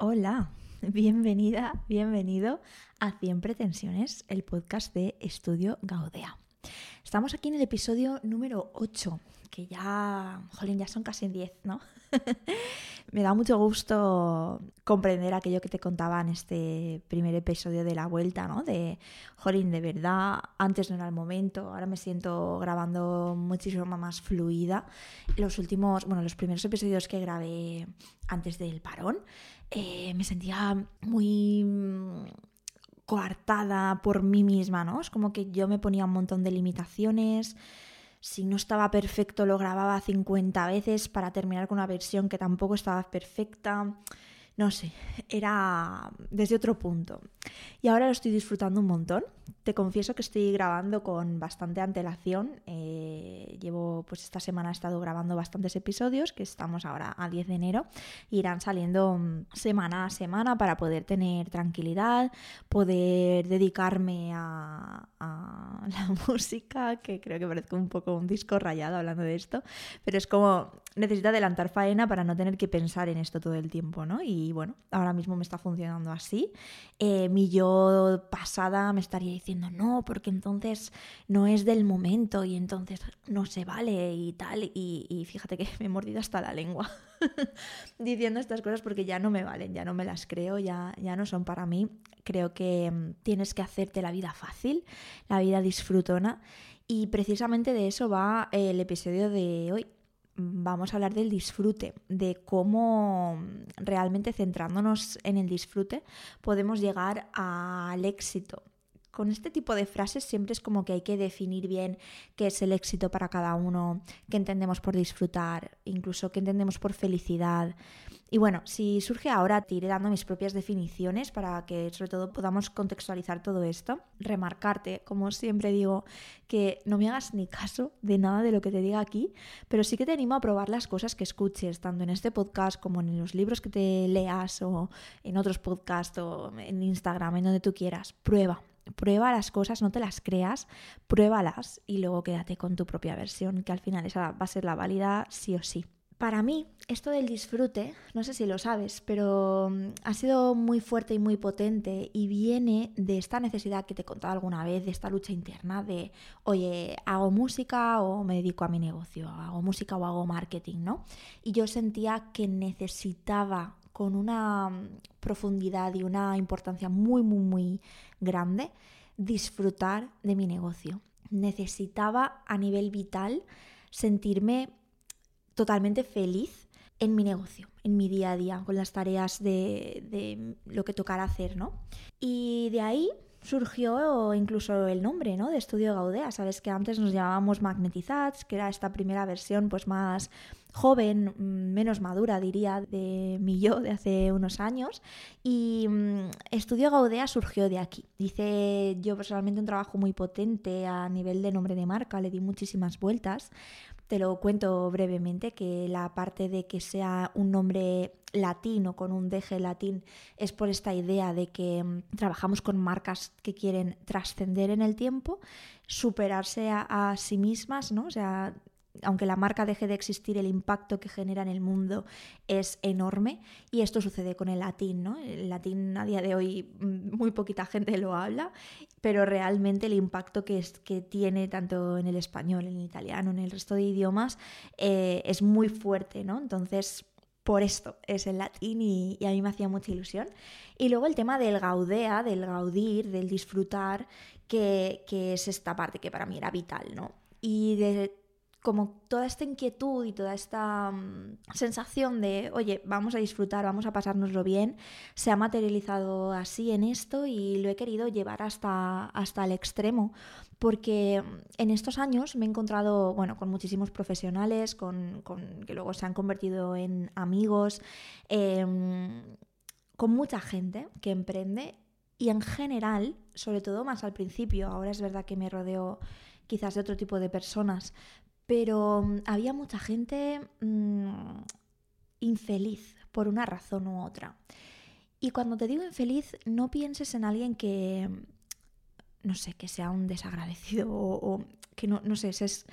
Hola, bienvenida, bienvenido a 100 Pretensiones, el podcast de Estudio Gaudea. Estamos aquí en el episodio número 8, que ya, jolín, ya son casi 10, ¿no? Me da mucho gusto comprender aquello que te contaba en este primer episodio de la vuelta, ¿no? De, jolín, de verdad, antes no era el momento, ahora me siento grabando muchísimo más fluida. Los últimos, bueno, los primeros episodios que grabé antes del parón, eh, me sentía muy mm, coartada por mí misma, ¿no? Es como que yo me ponía un montón de limitaciones. Si no estaba perfecto, lo grababa 50 veces para terminar con una versión que tampoco estaba perfecta no sé, era desde otro punto. Y ahora lo estoy disfrutando un montón. Te confieso que estoy grabando con bastante antelación. Eh, llevo, pues esta semana he estado grabando bastantes episodios, que estamos ahora a 10 de enero. Irán saliendo mm, semana a semana para poder tener tranquilidad, poder dedicarme a, la música, que creo que parezco un poco un disco rayado hablando de esto, pero es como necesito adelantar faena para no tener que pensar en esto todo el tiempo, ¿no? Y y bueno, ahora mismo me está funcionando así. Eh, mi yo pasada me estaría diciendo no, porque entonces no es del momento y entonces no se vale y tal. Y, fíjate que me he mordido hasta la lengua diciendo estas cosas porque ya no me valen, ya no me las creo, ya, ya no son para mí. Creo que mm, tienes que hacerte la vida fácil, la vida disfrutona. Y precisamente de eso va el episodio de hoy vamos a hablar del disfrute, de cómo realmente centrándonos en el disfrute podemos llegar al éxito. Con este tipo de frases siempre es como que hay que definir bien qué es el éxito para cada uno, qué entendemos por disfrutar, incluso qué entendemos por felicidad. Y bueno, si surge ahora, te iré dando mis propias definiciones para que sobre todo podamos contextualizar todo esto. Remarcarte, como siempre digo, que no me hagas ni caso de nada de lo que te diga aquí, pero sí que te animo a probar las cosas que escuches, tanto en este podcast como en los libros que te leas o en otros podcasts o en Instagram, en donde tú quieras. Prueba, Prueba las cosas, no te las creas, pruébalas y luego quédate con tu propia versión, que al final esa va a ser la válida sí o sí. Para mí, esto del disfrute, no sé si lo sabes, pero mm, ha sido muy fuerte y muy potente y viene de esta necesidad que te he contado alguna vez, de esta lucha interna de, oye, hago música o me dedico a mi negocio, hago música o hago marketing, ¿no? Y yo sentía que necesitaba con una mm, profundidad y una importancia muy, muy, muy grande disfrutar de mi negocio. Necesitaba a nivel vital sentirme totalmente feliz en mi negocio, en mi día a día, con las tareas de, lo que tocara hacer, ¿no? Y de ahí surgió incluso el nombre, ¿no? De Estudio Gaudea. Sabes que antes nos llamábamos Magnetizats, que era esta primera versión pues más joven, mm, menos madura, diría, de mi yo de hace unos años. Y mm, Estudio Gaudea surgió de aquí. Hice yo personalmente un trabajo muy potente a nivel de nombre de marca, le di muchísimas vueltas. Te lo cuento brevemente, que la parte de que sea un nombre latino con un deje latín es por esta idea de que mm, trabajamos con marcas que quieren trascender en el tiempo, superarse a, a, sí mismas, ¿no? O sea, aunque la marca deje de existir, el impacto que genera en el mundo es enorme y esto sucede con el latín, ¿no? El latín a día de hoy mm, muy poquita gente lo habla, pero realmente el impacto que, tiene tanto en el español, en el italiano, en el resto de idiomas eh, es muy fuerte, ¿no? Entonces, por esto es el latín y, y, a mí me hacía mucha ilusión. Y luego el tema del gaudea, del gaudir, del disfrutar, que, que es esta parte que para mí era vital, ¿no? Y de como toda esta inquietud y toda esta mm, sensación de, oye, vamos a disfrutar, vamos a pasárnoslo bien, se ha materializado así en esto y lo he querido llevar hasta, hasta el extremo, porque mm, en estos años me he encontrado, bueno, con muchísimos profesionales, con, que luego se han convertido en amigos, em, con mucha gente que emprende y en general, sobre todo más al principio, ahora es verdad que me rodeo quizás de otro tipo de personas, pero mm, había mucha gente mm, infeliz por una razón u otra. Y cuando te digo infeliz, no pienses en alguien que, no sé, que sea un desagradecido o, que no, no sé, es,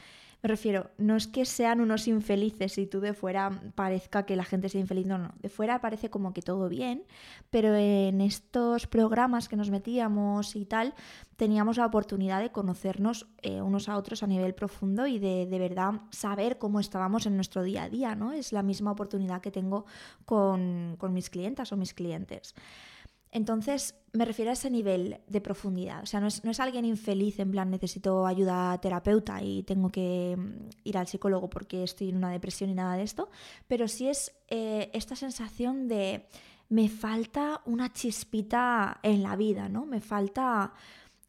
Refiero, no es que sean unos infelices y tú de fuera parezca que la gente sea infeliz, no, no, de fuera parece como que todo bien, pero en estos programas que nos metíamos y tal, teníamos la oportunidad de conocernos eh, unos a otros a nivel profundo y de, de verdad saber cómo estábamos en nuestro día a día, ¿no? Es la misma oportunidad que tengo con, con mis clientas o mis clientes. Entonces, me refiero a ese nivel de profundidad. O sea, no es, alguien infeliz en plan necesito ayuda terapeuta y tengo que mm, ir al psicólogo porque estoy en una depresión y nada de esto, pero sí es eh, esta sensación de me falta una chispita en la vida, ¿no? Me falta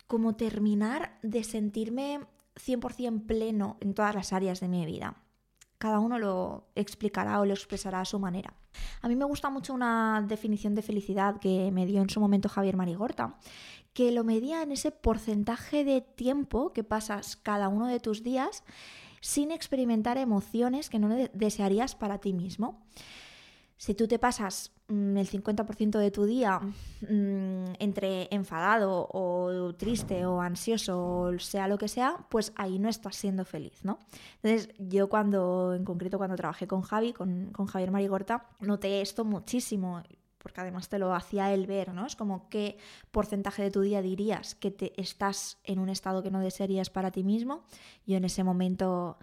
como terminar de sentirme 100% pleno en todas las áreas de mi vida. Cada uno lo explicará o lo expresará a su manera. A mí me gusta mucho una definición de felicidad que me dio en su momento Javier Marigorta, que lo medía en ese porcentaje de tiempo que pasas cada uno de tus días sin experimentar emociones que no desearías para ti mismo. Si tú te pasas mm, el 50% de tu día mm, entre enfadado o triste o ansioso o sea lo que sea, pues ahí no estás siendo feliz, ¿no? Entonces yo cuando, en concreto cuando trabajé con Javi, con, con Javier Marigorta, noté esto muchísimo porque además te lo hacía él ver, ¿no? Es como qué porcentaje de tu día dirías que te estás en un estado que no desearías para ti mismo. Yo en ese momento,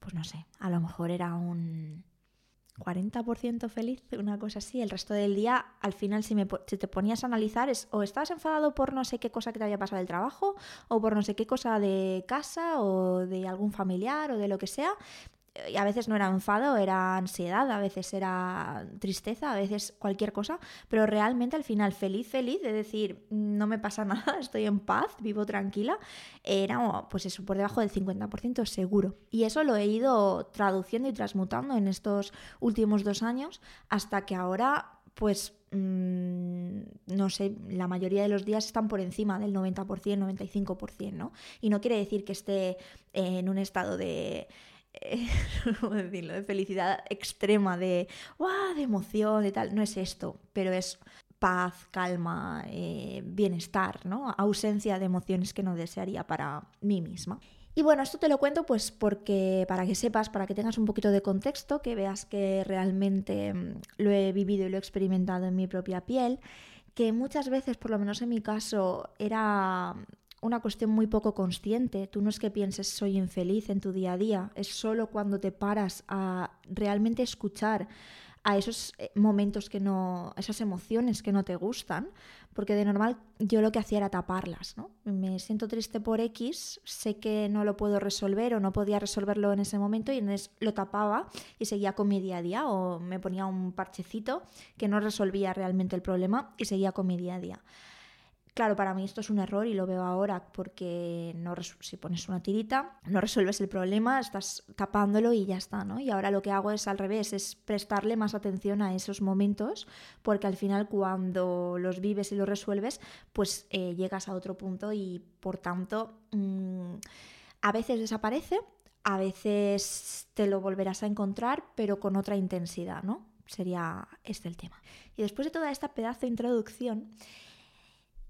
pues no sé, a lo mejor era un 40% feliz, una cosa así. El resto del día, al final, si, me, si te ponías a analizar, es o estabas enfadado por no sé qué cosa que te había pasado del trabajo, o por no sé qué cosa de casa, o de algún familiar, o de lo que sea, a veces no era enfado, era ansiedad, a veces era tristeza, a veces cualquier cosa, pero realmente al final feliz, feliz, de decir, no me pasa nada, estoy en paz, vivo tranquila, era pues eso, por debajo del 50% seguro. Y eso lo he ido traduciendo y transmutando en estos últimos dos años hasta que ahora pues mm, no sé, la mayoría de los días están por encima del 90%, 95%, ¿no? Y no quiere decir que esté en un estado de De felicidad extrema, de, de emoción, de tal. No es esto, pero es paz, calma, eh, bienestar, ¿no? Ausencia de emociones que no desearía para mí misma. Y bueno, esto te lo cuento pues porque para que sepas, para que tengas un poquito de contexto, que veas que realmente mm, lo he vivido y lo he experimentado en mi propia piel, que muchas veces, por lo menos en mi caso, era una cuestión muy poco consciente. Tú no es que pienses soy infeliz en tu día a día, es solo cuando te paras a realmente escuchar a esos eh, momentos que no, esas emociones que no te gustan, porque de normal yo lo que hacía era taparlas, ¿no? Me siento triste por X, sé que no lo puedo resolver o no podía resolverlo en ese momento y entonces lo tapaba y seguía con mi día a día o me ponía un parchecito que no resolvía realmente el problema y seguía con mi día a día. Claro, para mí esto es un error y lo veo ahora porque si pones una tirita, no resuelves el problema, estás tapándolo y ya está, ¿no? Y ahora lo que hago es al revés, es prestarle más atención a esos momentos porque al final cuando los vives y los resuelves, pues eh, llegas a otro punto y por tanto mm, a veces desaparece, a veces te lo volverás a encontrar, pero con otra intensidad, ¿no? Sería este el tema. Y después de toda esta pedazo de introducción,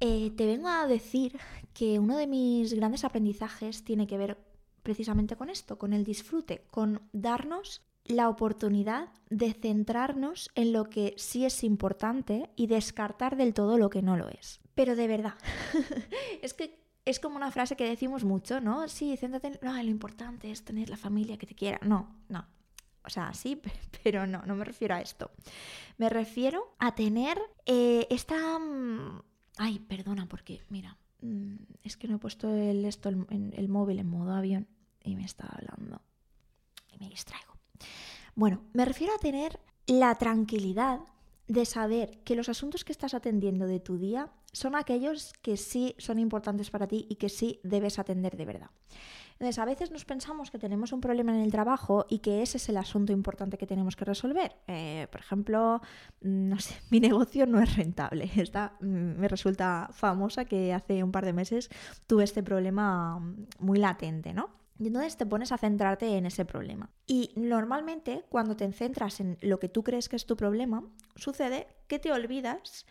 eh, te vengo a decir que uno de mis grandes aprendizajes tiene que ver precisamente con esto, con el disfrute, con darnos la oportunidad de centrarnos en lo que sí es importante y descartar del todo lo que no lo es. Pero de verdad, es que es como una frase que decimos mucho, ¿no? Sí, céntrate en... No, lo importante es tener la familia que te quiera. No, no. O sea, sí, pero no, no me refiero a esto. Me refiero a tener eh, esta mm, Ay, perdona, porque mira, mm, es que no he puesto el, esto, el, móvil en modo avión y me está hablando y me distraigo. Bueno, me refiero a tener la tranquilidad de saber que los asuntos que estás atendiendo de tu día son aquellos que sí son importantes para ti y que sí debes atender de verdad. Entonces, a veces nos pensamos que tenemos un problema en el trabajo y que ese es el asunto importante que tenemos que resolver. Eh, por ejemplo, mm, no sé, mi negocio no es rentable. Esta mm, me resulta famosa que hace un par de meses tuve este problema mm, muy latente, ¿no? Y entonces te pones a centrarte en ese problema. Y normalmente cuando te centras en lo que tú crees que es tu problema, sucede que te olvidas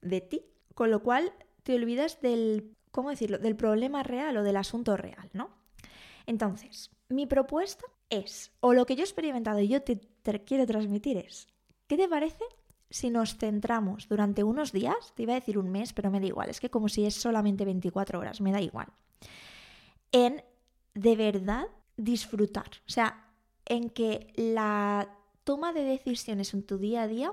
de ti, con lo cual te olvidas del, ¿cómo decirlo?, del problema real o del asunto real, ¿no? Entonces, mi propuesta es, o lo que yo he experimentado y yo te, quiero transmitir es, ¿qué te parece si nos centramos durante unos días, te iba a decir un mes, pero me da igual, es que como si es solamente 24 horas, me da igual, en de verdad disfrutar, o sea, en que la toma de decisiones en tu día a día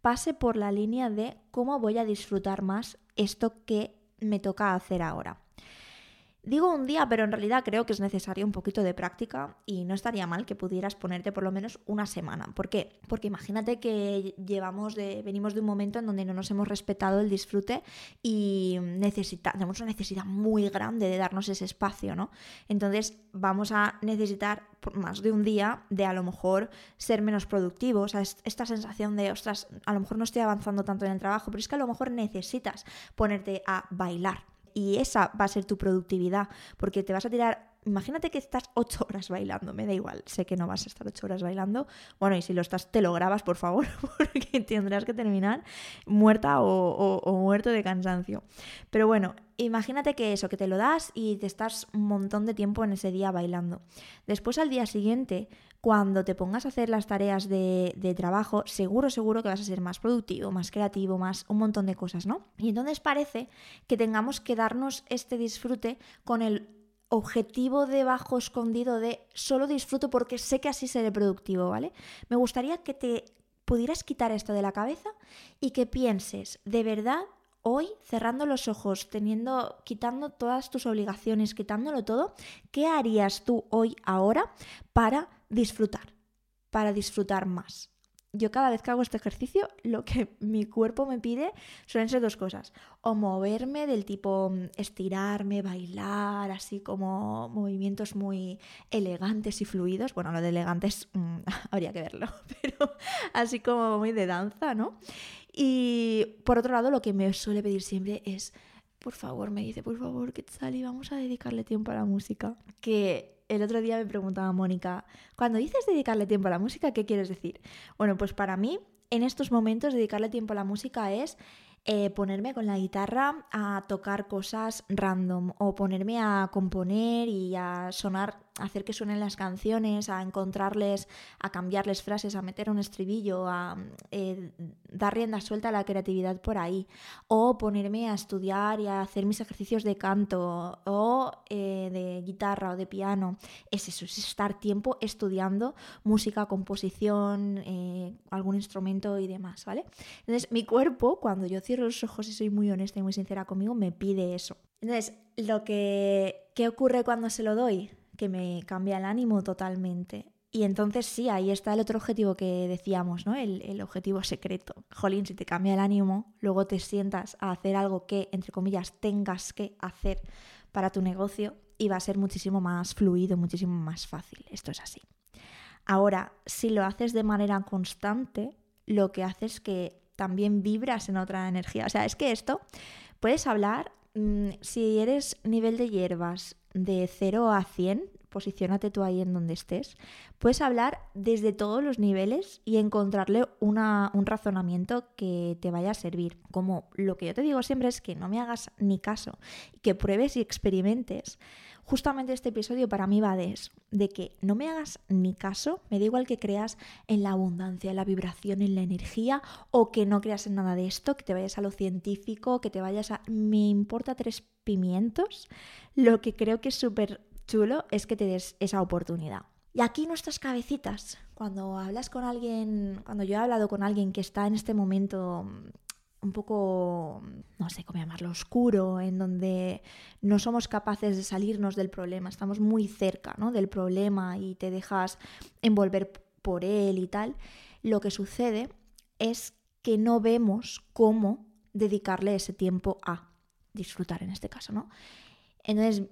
pase por la línea de cómo voy a disfrutar más esto que me toca hacer ahora. Digo un día, pero en realidad creo que es necesario un poquito de práctica y no estaría mal que pudieras ponerte por lo menos una semana. ¿Por qué? Porque imagínate que llevamos de, venimos de un momento en donde no nos hemos respetado el disfrute y tenemos una necesidad muy grande de darnos ese espacio, ¿no? Entonces vamos a necesitar más de un día de a lo mejor ser menos productivos, o sea, esta sensación de, ostras, a lo mejor no estoy avanzando tanto en el trabajo, pero es que a lo mejor necesitas ponerte a bailar y esa va a ser tu productividad, porque te vas a tirar imagínate que estás ocho horas bailando, me da igual, sé que no vas a estar ocho horas bailando, bueno, y si lo estás, te lo grabas, por favor, porque tendrás que terminar muerta o, muerto de cansancio. Pero bueno, imagínate que eso, que te lo das y te estás un montón de tiempo en ese día bailando. Después al día siguiente, cuando te pongas a hacer las tareas de, de, trabajo, seguro, seguro que vas a ser más productivo, más creativo, más un montón de cosas, ¿no? Y entonces parece que tengamos que darnos este disfrute con el objetivo de bajo escondido de solo disfruto porque sé que así seré productivo, ¿vale? Me gustaría que te pudieras quitar esto de la cabeza y que pienses, de verdad, hoy, cerrando los ojos, teniendo, quitando todas tus obligaciones, quitándolo todo, ¿qué harías tú hoy, ahora, para disfrutar? Para disfrutar más yo cada vez que hago este ejercicio, lo que mi cuerpo me pide suelen ser dos cosas. O moverme del tipo mm, estirarme, bailar, así como movimientos muy elegantes y fluidos. Bueno, lo de elegantes mm, habría que verlo, pero así como muy de danza, ¿no? Y por otro lado, lo que me suele pedir siempre es, por favor, me dice, por favor, que y vamos a dedicarle tiempo a la música. Que el otro día me preguntaba Mónica, cuando dices dedicarle tiempo a la música, ¿qué quieres decir? Bueno, pues para mí, en estos momentos, dedicarle tiempo a la música es eh, ponerme con la guitarra a tocar cosas random o ponerme a componer y a sonar hacer que suenen las canciones, a encontrarles, a cambiarles frases, a meter un estribillo, a eh, dar rienda suelta a la creatividad por ahí, o ponerme a estudiar y a hacer mis ejercicios de canto o eh, de guitarra o de piano. Es eso, es estar tiempo estudiando música, composición, eh, algún instrumento y demás, ¿vale? Entonces, mi cuerpo, cuando yo cierro los ojos y soy muy honesta y muy sincera conmigo, me pide eso. Entonces, lo que, ¿qué ocurre cuando se lo doy? Que me cambia el ánimo totalmente. Y entonces sí, ahí está el otro objetivo que decíamos, ¿no? El, objetivo secreto. Jolín, si te cambia el ánimo, luego te sientas a hacer algo que, entre comillas, tengas que hacer para tu negocio y va a ser muchísimo más fluido, muchísimo más fácil. Esto es así. Ahora, si lo haces de manera constante, lo que hace es que también vibras en otra energía. O sea, es que esto, puedes hablar, mm, si eres nivel de hierbas, de 0 a 100, posiciónate tú ahí en donde estés, puedes hablar desde todos los niveles y encontrarle una, un razonamiento que te vaya a servir. Como lo que yo te digo siempre es que no me hagas ni caso, que pruebes y experimentes. Justamente este episodio para mí va de eso, de que no me hagas ni caso, me da igual que creas en la abundancia, en la vibración, en la energía, o que no creas en nada de esto, que te vayas a lo científico, que te vayas a... Me importa tres pimientos, lo que creo que es súper chulo es que te des esa oportunidad. Y aquí nuestras cabecitas, cuando hablas con alguien, cuando yo he hablado con alguien que está en este momento un poco, no sé cómo llamarlo, oscuro, en donde no somos capaces de salirnos del problema, estamos muy cerca ¿no? del problema y te dejas envolver por él y tal, lo que sucede es que no vemos cómo dedicarle ese tiempo a disfrutar en este caso, ¿no? Entonces,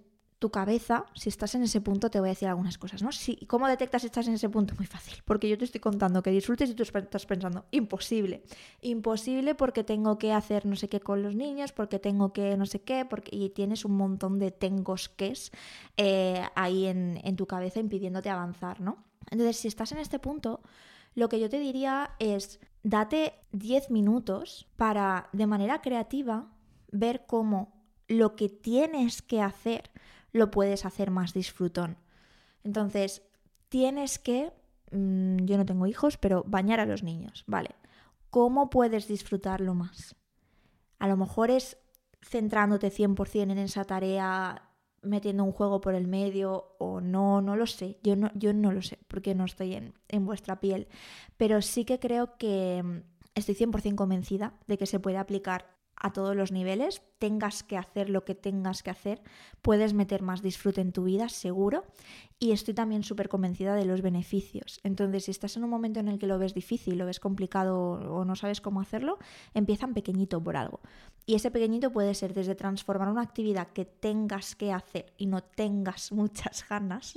tu cabeza, si estás en ese punto, te voy a decir algunas cosas, ¿no? Si, ¿Cómo detectas si estás en ese punto? Muy fácil, porque yo te estoy contando que disfrutes y tú estás pensando, imposible, imposible porque tengo que hacer no sé qué con los niños, porque tengo que no sé qué, porque... y tienes un montón de tengos que es eh, ahí en, en tu cabeza impidiéndote avanzar, ¿no? Entonces, si estás en este punto, lo que yo te diría es, date 10 minutos para, de manera creativa, ver cómo lo que tienes que hacer lo puedes hacer más disfrutón. Entonces, tienes que, mm, yo no tengo hijos, pero bañar a los niños, ¿vale? ¿Cómo puedes disfrutarlo más? A lo mejor es centrándote 100% en esa tarea, metiendo un juego por el medio o no, no lo sé. Yo no, yo no lo sé porque no estoy en, en vuestra piel. Pero sí que creo que mm, estoy 100% convencida de que se puede aplicar a todos los niveles, tengas que hacer lo que tengas que hacer, puedes meter más disfrute en tu vida, seguro, y estoy también súper convencida de los beneficios. Entonces, si estás en un momento en el que lo ves difícil, lo ves complicado o no sabes cómo hacerlo, empieza en pequeñito por algo. Y ese pequeñito puede ser desde transformar una actividad que tengas que hacer y no tengas muchas ganas,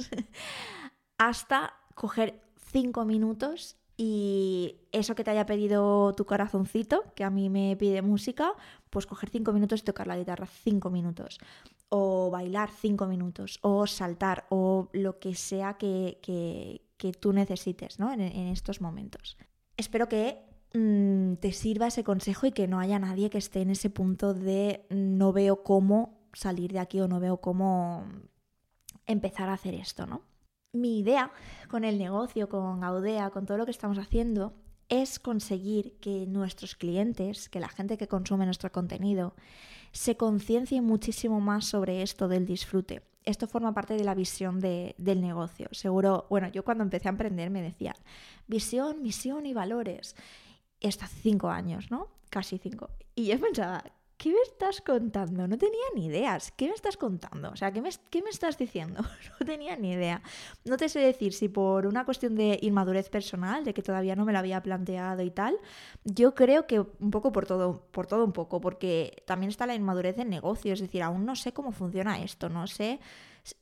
hasta coger cinco minutos y eso que te haya pedido tu corazoncito, que a mí me pide música, pues coger cinco minutos y tocar la guitarra cinco minutos. O bailar cinco minutos. O saltar. O lo que sea que, tú necesites ¿no? en, estos momentos. Espero que mm, te sirva ese consejo y que no haya nadie que esté en ese punto de no veo cómo salir de aquí o no veo cómo empezar a hacer esto, ¿no? Mi idea con el negocio, con Gaudea, con todo lo que estamos haciendo, es conseguir que nuestros clientes, que la gente que consume nuestro contenido, se conciencie muchísimo más sobre esto del disfrute. Esto forma parte de la visión del negocio. Seguro, bueno, yo cuando empecé a emprender me decían visión, misión y valores. Esto hace cinco años, ¿no? Casi cinco. Y yo pensaba, ¿qué me estás contando? No tenía ni ideas. ¿Qué me estás contando? O sea, ¿qué me, ¿qué me, estás diciendo? No tenía ni idea. No te sé decir si por una cuestión de inmadurez personal, de que todavía no me lo había planteado y tal, yo creo que un poco por todo, por todo un poco, porque también está la inmadurez del negocio, es decir, aún no sé cómo funciona esto, no sé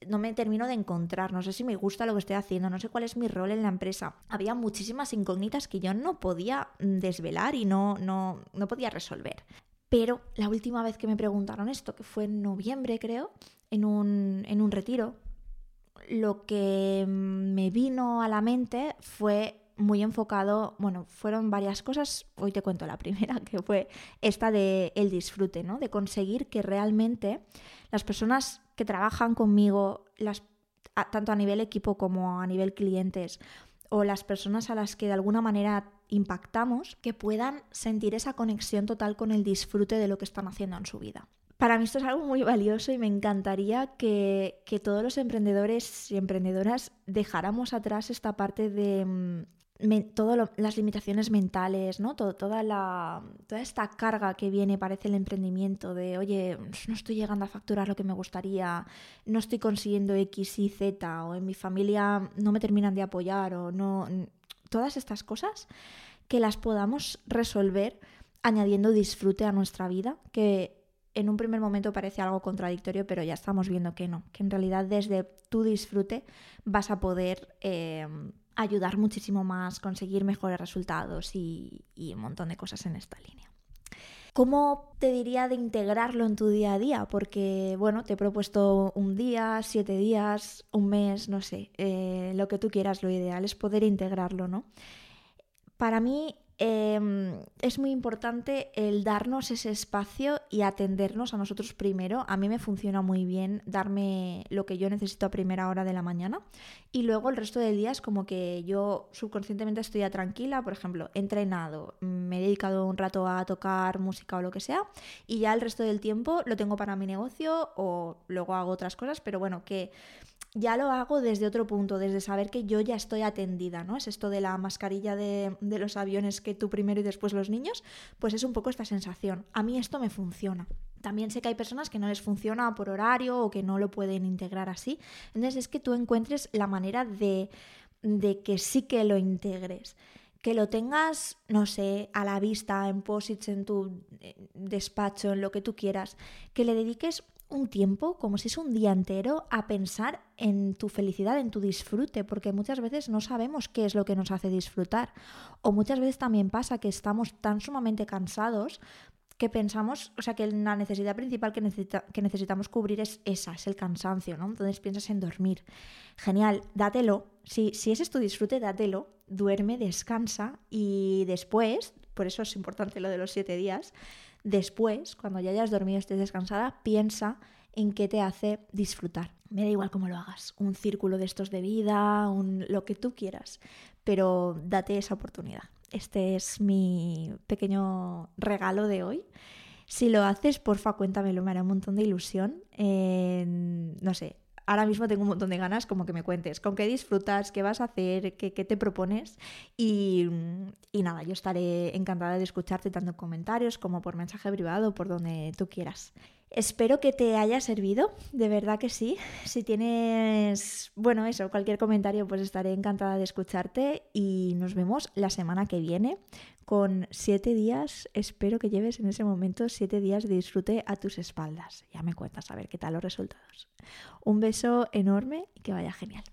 no me termino de encontrar, no sé si me gusta lo que estoy haciendo, no sé cuál es mi rol en la empresa. Había muchísimas incógnitas que yo no podía desvelar y no, no, no podía resolver. Pero la última vez que me preguntaron esto, que fue en noviembre creo, en un, en un retiro, lo que me vino a la mente fue muy enfocado, bueno, fueron varias cosas, hoy te cuento la primera, que fue esta de el disfrute, ¿no? De conseguir que realmente las personas que trabajan conmigo, tanto a nivel equipo como a nivel clientes, o las personas a las que de alguna manera impactamos, que puedan sentir esa conexión total con el disfrute de lo que están haciendo en su vida. Para mí esto es algo muy valioso y me encantaría que, todos los emprendedores y emprendedoras dejáramos atrás esta parte de mm, todas las limitaciones mentales, ¿no? toda, la, toda esta carga que viene, parece el emprendimiento de, oye, no estoy llegando a facturar lo que me gustaría, no estoy consiguiendo X y Z, o en mi familia no me terminan de apoyar, o no. Todas estas cosas que las podamos resolver añadiendo disfrute a nuestra vida, que en un primer momento parece algo contradictorio, pero ya estamos viendo que no, que en realidad desde tu disfrute vas a poder eh, ayudar muchísimo más, conseguir mejores resultados y, un montón de cosas en esta línea. ¿Cómo te diría de integrarlo en tu día a día? Porque, bueno, te he propuesto un día, siete días, un mes, no sé, eh, lo que tú quieras, lo ideal es poder integrarlo, ¿no? Para mí Em, es muy importante el darnos ese espacio y atendernos a nosotros primero. A mí me funciona muy bien darme lo que yo necesito a primera hora de la mañana y luego el resto del día es como que yo subconscientemente estoy ya tranquila, por ejemplo, he entrenado, me he dedicado un rato a tocar música o lo que sea y ya el resto del tiempo lo tengo para mi negocio o luego hago otras cosas, pero bueno, que ya lo hago desde otro punto, desde saber que yo ya estoy atendida, ¿no? Es esto de la mascarilla de, los aviones que tú primero y después los niños, pues es un poco esta sensación. A mí esto me funciona. También sé que hay personas que no les funciona por horario o que no lo pueden integrar así. Entonces es que tú encuentres la manera de, de que sí que lo integres que lo tengas, no sé, a la vista, en posits, en tu eh, despacho, en lo que tú quieras, que le dediques un tiempo, como si es un día entero, a pensar en tu felicidad, en tu disfrute, porque muchas veces no sabemos qué es lo que nos hace disfrutar. O muchas veces también pasa que estamos tan sumamente cansados que pensamos, o sea, que la necesidad principal que, necesitamos cubrir es esa, es el cansancio, ¿no? Entonces piensas en dormir. Genial, dátelo. Si, si ese es tu disfrute, dátelo, duerme, descansa y después, por eso es importante lo de los siete días, Después, cuando ya hayas dormido, estés descansada, piensa en qué te hace disfrutar. Me da igual cómo lo hagas, un círculo de estos de vida, un, lo que tú quieras, pero date esa oportunidad. Este es mi pequeño regalo de hoy. Si lo haces, porfa, cuéntamelo, me hará un montón de ilusión. no sé, ahora mismo tengo un montón de ganas como que me cuentes con qué disfrutas, qué vas a hacer, qué, te propones. Y, y, nada, yo estaré encantada de escucharte tanto en comentarios como por mensaje privado, por donde tú quieras. Espero que te haya servido, de verdad que sí. Si tienes, bueno, eso, cualquier comentario, pues estaré encantada de escucharte y nos vemos la semana que viene con siete días. Espero que lleves en ese momento siete días de disfrute a tus espaldas. Ya me cuentas a ver qué tal los resultados. Un beso enorme y que vaya genial.